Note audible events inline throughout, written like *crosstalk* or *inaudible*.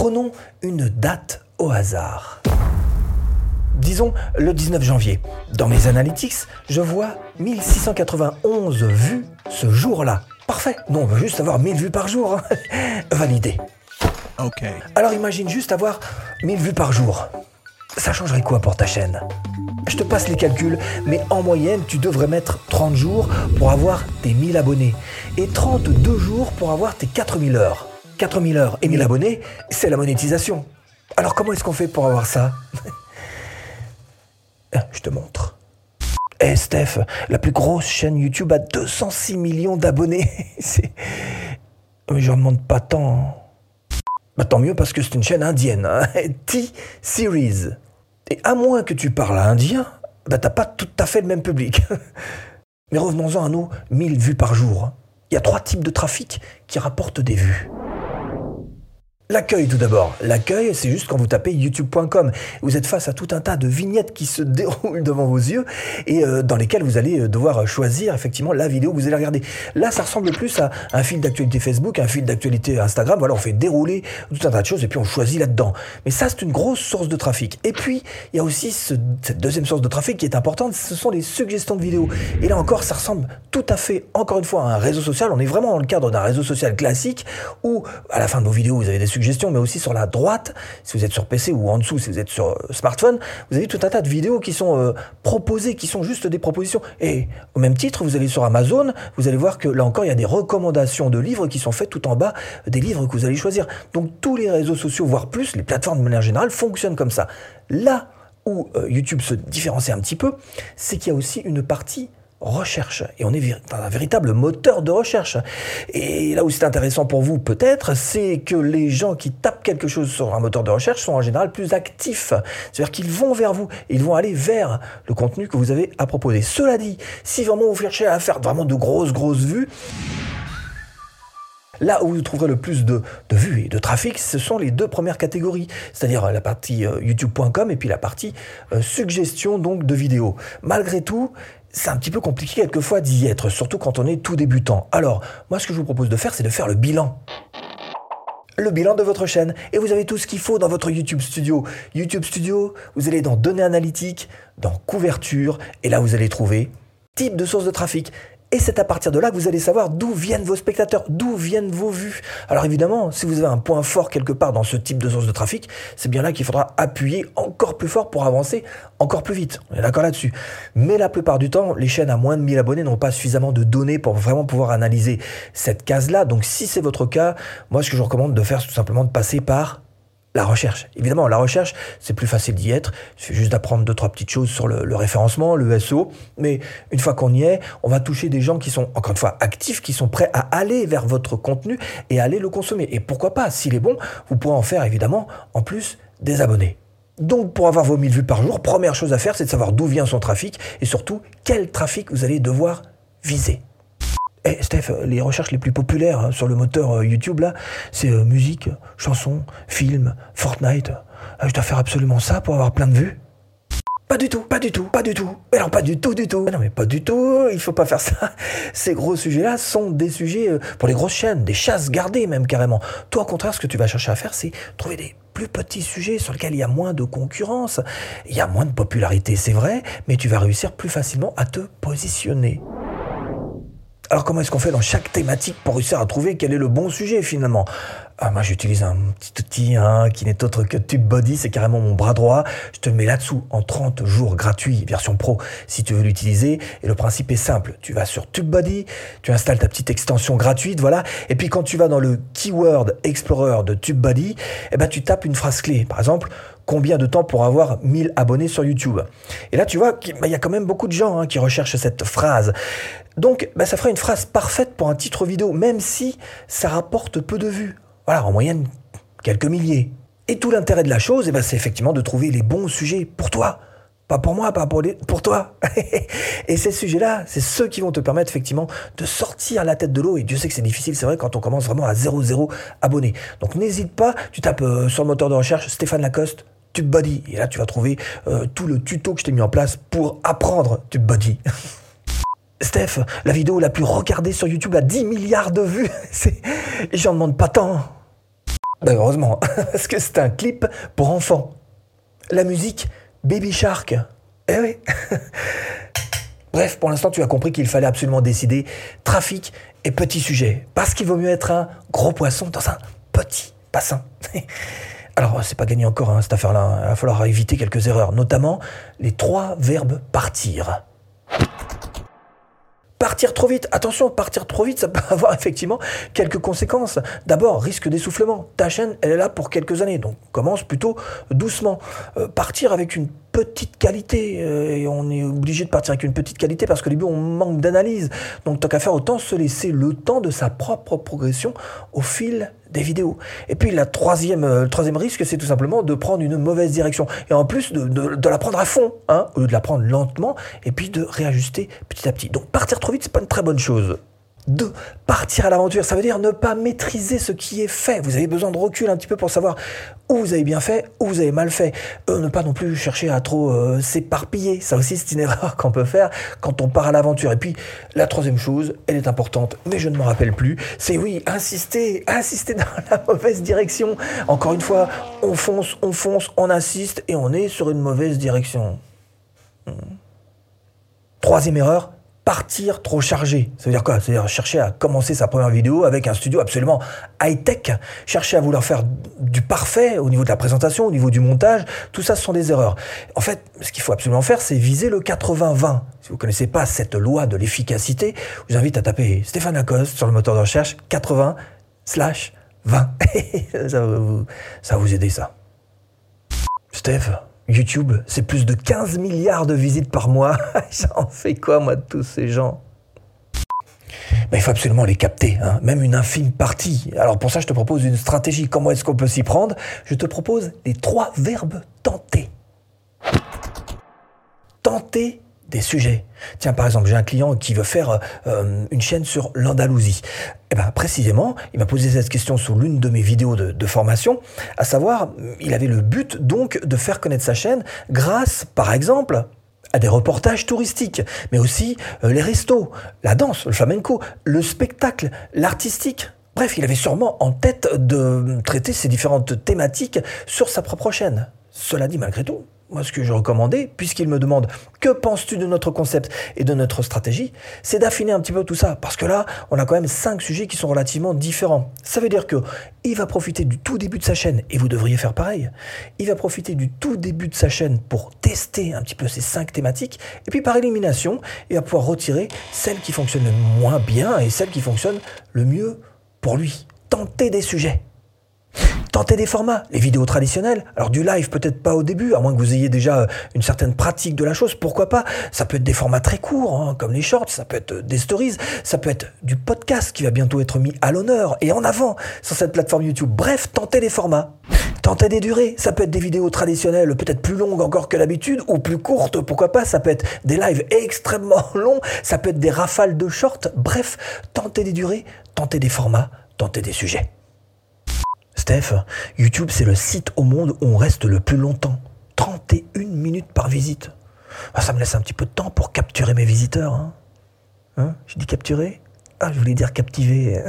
Prenons une date au hasard. Disons le 19 janvier. Dans mes analytics, je vois 1691 vues ce jour-là. Parfait. Non, on veut juste avoir 1000 vues par jour. hein. *laughs* Validé. Ok. Alors imagine juste avoir 1000 vues par jour. Ça changerait quoi pour ta chaîne? Je te passe les calculs, mais en moyenne, tu devrais mettre 30 jours pour avoir tes 1000 abonnés et 32 jours pour avoir tes 4000 heures. 4000 heures et 1000 abonnés, c'est la monétisation. Alors comment est-ce qu'on fait pour avoir ça? *laughs* Ah, Je te montre. Eh Steph, la plus grosse chaîne YouTube a 206 millions d'abonnés. *laughs* Mais je demande pas tant. Bah, tant mieux parce que c'est une chaîne indienne, hein. *laughs* T-Series. Et à moins que tu parles indien, bah t'as pas tout à fait le même public. Mais revenons-en à nos 1000 vues par jour. Il y a trois types de trafic qui rapportent des vues. L'accueil tout d'abord. L'accueil, c'est juste quand vous tapez youtube.com. Vous êtes face à tout un tas de vignettes qui se *laughs* déroulent devant vos yeux et euh, dans lesquelles vous allez euh, devoir choisir effectivement la vidéo que vous allez regarder. Là, ça ressemble plus à un fil d'actualité Facebook, un fil d'actualité Instagram. Voilà, on fait dérouler tout un tas de choses et puis on choisit là-dedans. Mais ça, c'est une grosse source de trafic. Et puis, il y a aussi ce- cette deuxième source de trafic qui est importante, ce sont les suggestions de vidéos. Et là encore, ça ressemble tout à fait, encore une fois, à un réseau social. On est vraiment dans le cadre d'un réseau social classique où, à la fin de vos vidéos, vous avez des suggestions, mais aussi sur la droite, si vous êtes sur PC ou en dessous, si vous êtes sur euh, smartphone, vous avez tout un tas de vidéos qui sont euh, proposées, qui sont juste des propositions. Et au même titre, vous allez sur Amazon, vous allez voir que là encore, il y a des recommandations de livres qui sont faites tout en bas des livres que vous allez choisir. Donc tous les réseaux sociaux, voire plus, les plateformes de manière générale, fonctionnent comme ça. Là où euh, YouTube se différencie un petit peu, c'est qu'il y a aussi une partie recherche. Et on est un véritable moteur de recherche. Et là où c'est intéressant pour vous, peut-être, c'est que les gens qui tapent quelque chose sur un moteur de recherche sont en général plus actifs. C'est-à-dire qu'ils vont vers vous, ils vont aller vers le contenu que vous avez à proposer. Cela dit, si vraiment vous cherchez à faire vraiment de grosses, grosses vues, Là où vous trouverez le plus de, de vues et de trafic, ce sont les deux premières catégories, c'est-à-dire la partie euh, youtube.com et puis la partie euh, suggestion donc de vidéos. Malgré tout, c'est un petit peu compliqué quelquefois d'y être, surtout quand on est tout débutant. Alors, moi ce que je vous propose de faire, c'est de faire le bilan le bilan de votre chaîne. Et vous avez tout ce qu'il faut dans votre YouTube Studio. YouTube Studio, vous allez dans Données analytiques, dans Couverture, et là vous allez trouver type de source de trafic. Et c'est à partir de là que vous allez savoir d'où viennent vos spectateurs, d'où viennent vos vues. Alors évidemment, si vous avez un point fort quelque part dans ce type de source de trafic, c'est bien là qu'il faudra appuyer encore plus fort pour avancer encore plus vite. On est d'accord là-dessus. Mais la plupart du temps, les chaînes à moins de 1000 abonnés n'ont pas suffisamment de données pour vraiment pouvoir analyser cette case-là. Donc si c'est votre cas, moi ce que je vous recommande de faire, c'est tout simplement de passer par la recherche. Évidemment, la recherche, c'est plus facile d'y être. Il suffit juste d'apprendre deux, trois petites choses sur le, référencement, le SEO. Mais une fois qu'on y est, on va toucher des gens qui sont, encore une fois, actifs, qui sont prêts à aller vers votre contenu et aller le consommer. Et pourquoi pas, s'il est bon, vous pourrez en faire, évidemment, en plus des abonnés. Donc, pour avoir vos 1000 vues par jour, première chose à faire, c'est de savoir d'où vient son trafic et surtout quel trafic vous allez devoir viser. Eh Steph, les recherches les plus populaires hein, sur le moteur euh, YouTube là, c'est euh, musique, chansons, films, Fortnite. Euh, je dois faire absolument ça pour avoir plein de vues Pas du tout, pas du tout, pas du tout. Mais non, pas du tout, du tout. Mais non, mais pas du tout, il faut pas faire *laughs* ça. Ces gros sujets-là sont des sujets euh, pour les grosses chaînes, des chasses gardées même carrément. Toi, au contraire, ce que tu vas chercher à faire, c'est trouver des plus petits sujets sur lesquels il y a moins de concurrence, il y a moins de popularité, c'est vrai, mais tu vas réussir plus facilement à te positionner. Alors comment est-ce qu'on fait dans chaque thématique pour réussir à trouver quel est le bon sujet finalement? Ah, Moi j'utilise un petit outil hein, qui n'est autre que TubeBuddy, c'est carrément mon bras droit. Je te mets là-dessous en 30 jours gratuits, version pro, si tu veux l'utiliser. Et le principe est simple, tu vas sur TubeBuddy, tu installes ta petite extension gratuite, voilà. Et puis quand tu vas dans le Keyword Explorer de TubeBuddy, eh ben, tu tapes une phrase clé. Par exemple, combien de temps pour avoir 1000 abonnés sur YouTube. Et là, tu vois qu'il bah, y a quand même beaucoup de gens hein, qui recherchent cette phrase. Donc, bah, ça ferait une phrase parfaite pour un titre vidéo, même si ça rapporte peu de vues. Voilà, en moyenne, quelques milliers. Et tout l'intérêt de la chose, eh ben, c'est effectivement de trouver les bons sujets pour toi. Pas pour moi, pas pour, les, pour toi. *laughs* et ces sujets-là, c'est ceux qui vont te permettre effectivement de sortir la tête de l'eau. Et Dieu sait que c'est difficile, c'est vrai, quand on commence vraiment à 0-0 abonnés. Donc n'hésite pas, tu tapes euh, sur le moteur de recherche Stéphane Lacoste, TubeBuddy. Et là, tu vas trouver euh, tout le tuto que je t'ai mis en place pour apprendre TubeBuddy. *laughs* Steph, la vidéo la plus regardée sur YouTube a 10 milliards de vues. *laughs* C'est- J'en demande pas tant. Ben heureusement, *laughs* parce que c'est un clip pour enfants. La musique Baby Shark. Eh oui. Bref, pour l'instant, tu as compris qu'il fallait absolument décider trafic et petit sujet. Parce qu'il vaut mieux être un gros poisson dans un petit bassin. Alors, c'est pas gagné encore, hein, cette affaire-là. Il va falloir éviter quelques erreurs, notamment les trois verbes partir. Partir trop vite, attention, partir trop vite, ça *laughs* peut avoir effectivement quelques conséquences. D'abord, risque d'essoufflement. Ta chaîne, elle est là pour quelques années, donc commence plutôt doucement. Euh, partir avec une petite qualité, euh, et on est obligé de partir avec une petite qualité parce qu'au début on manque d'analyse. Donc tant qu'à faire, autant se laisser le temps de sa propre progression au fil des vidéos. Et puis la troisième, euh, le troisième risque, c'est tout simplement de prendre une mauvaise direction. Et en plus de, de, la prendre à fond, hein, au lieu de la prendre lentement, et puis de réajuster petit à petit. Donc partir trop vite, c'est pas une très bonne chose. 2. Partir à l'aventure, ça veut dire ne pas maîtriser ce qui est fait. Vous avez besoin de recul un petit peu pour savoir où vous avez bien fait, où vous avez mal fait. Euh, ne pas non plus chercher à trop euh, s'éparpiller. Ça aussi, c'est une *laughs* erreur qu'on peut faire quand on part à l'aventure. Et puis, la troisième chose, elle est importante, mais je ne m'en rappelle plus, c'est oui, insister, insister dans *laughs* la mauvaise direction. Encore une fois, on fonce, on fonce, on insiste et on est sur une mauvaise direction. Hmm. Troisième erreur, partir trop chargé. Ça veut dire quoi? C'est-à-dire chercher à commencer sa première vidéo avec un studio absolument high-tech, chercher à vouloir faire du parfait au niveau de la présentation, au niveau du montage, tout ça ce sont des erreurs. En fait, ce qu'il faut absolument faire, c'est viser le 80-20. Si vous ne connaissez pas cette loi de l'efficacité, je vous invite à taper Stéphane Lacoste sur le moteur de recherche 80 slash 20. ça, va vous, ça va vous aider ça. Steph? YouTube, c'est plus de 15 milliards de visites par mois. *laughs* J'en fais quoi, moi, de tous ces gens? Il faut absolument les capter, hein. même une infime partie. Alors pour ça, je te propose une stratégie. Comment est-ce qu'on peut s'y prendre? Je te propose les trois verbes tenter. Tenter des sujets. Tiens, par exemple, j'ai un client qui veut faire euh, une chaîne sur l'Andalousie. Et eh ben, précisément, il m'a posé cette question sur l'une de mes vidéos de, formation, à savoir, il avait le but donc de faire connaître sa chaîne grâce, par exemple, à des reportages touristiques, mais aussi euh, les restos, la danse, le flamenco, le spectacle, l'artistique. Bref, il avait sûrement en tête de traiter ces différentes thématiques sur sa propre chaîne. Cela dit, malgré tout, moi, ce que je recommandais, puisqu'il me demande que penses-tu de notre concept et de notre stratégie, c'est d'affiner un petit peu tout ça. Parce que là, on a quand même cinq sujets qui sont relativement différents. Ça veut dire que il va profiter du tout début de sa chaîne, et vous devriez faire pareil. Il va profiter du tout début de sa chaîne pour tester un petit peu ces cinq thématiques, et puis par élimination, il va pouvoir retirer celles qui fonctionnent le moins bien et celles qui fonctionnent le mieux pour lui. Tenter des sujets. Tentez des formats, les vidéos traditionnelles. Alors du live peut-être pas au début, à moins que vous ayez déjà une certaine pratique de la chose, pourquoi pas Ça peut être des formats très courts, hein, comme les shorts, ça peut être des stories, ça peut être du podcast qui va bientôt être mis à l'honneur et en avant sur cette plateforme YouTube. Bref, tentez des formats. Tentez des durées, ça peut être des vidéos traditionnelles, peut-être plus longues encore que l'habitude, ou plus courtes, pourquoi pas, ça peut être des lives extrêmement *laughs* longs, ça peut être des rafales de shorts, bref, tentez des durées, tentez des formats, tentez des sujets. YouTube, c'est le site au monde où on reste le plus longtemps. 31 minutes par visite. Ah, ça me laisse un petit peu de temps pour capturer mes visiteurs. Hein, hein J'ai dit capturer? Ah, je voulais dire captiver.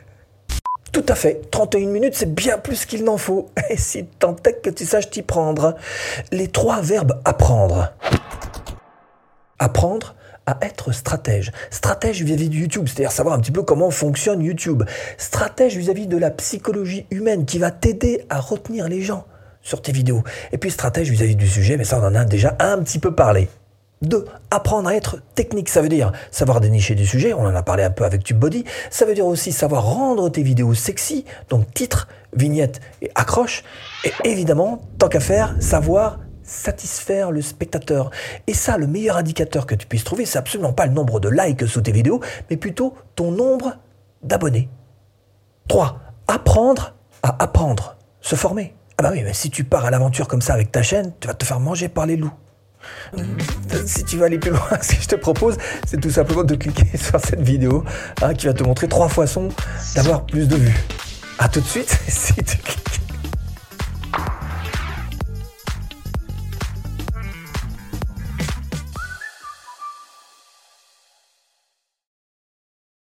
*laughs* Tout à fait. 31 minutes, c'est bien plus qu'il n'en faut. *laughs* Et si tant est que tu saches t'y prendre. Les trois verbes apprendre. Apprendre, à être stratège. Stratège vis-à-vis de YouTube, c'est-à-dire savoir un petit peu comment fonctionne YouTube. Stratège vis-à-vis de la psychologie humaine qui va t'aider à retenir les gens sur tes vidéos. Et puis stratège vis-à-vis du sujet, mais ça on en a déjà un petit peu parlé. 2. Apprendre à être technique, ça veut dire savoir dénicher du sujet, on en a parlé un peu avec TubeBuddy, ça veut dire aussi savoir rendre tes vidéos sexy, donc titre, vignette et accroche, et évidemment, tant qu'à faire, savoir satisfaire le spectateur. Et ça, le meilleur indicateur que tu puisses trouver, c'est absolument pas le nombre de likes sous tes vidéos, mais plutôt ton nombre d'abonnés. 3. Apprendre à apprendre. Se former. Ah bah oui, mais si tu pars à l'aventure comme ça avec ta chaîne, tu vas te faire manger par les loups. Si tu veux aller plus loin, *laughs* ce que je te propose, c'est tout simplement de cliquer *laughs* sur cette vidéo hein, qui va te montrer trois façons d'avoir plus de vues. A tout de suite, *laughs* si tu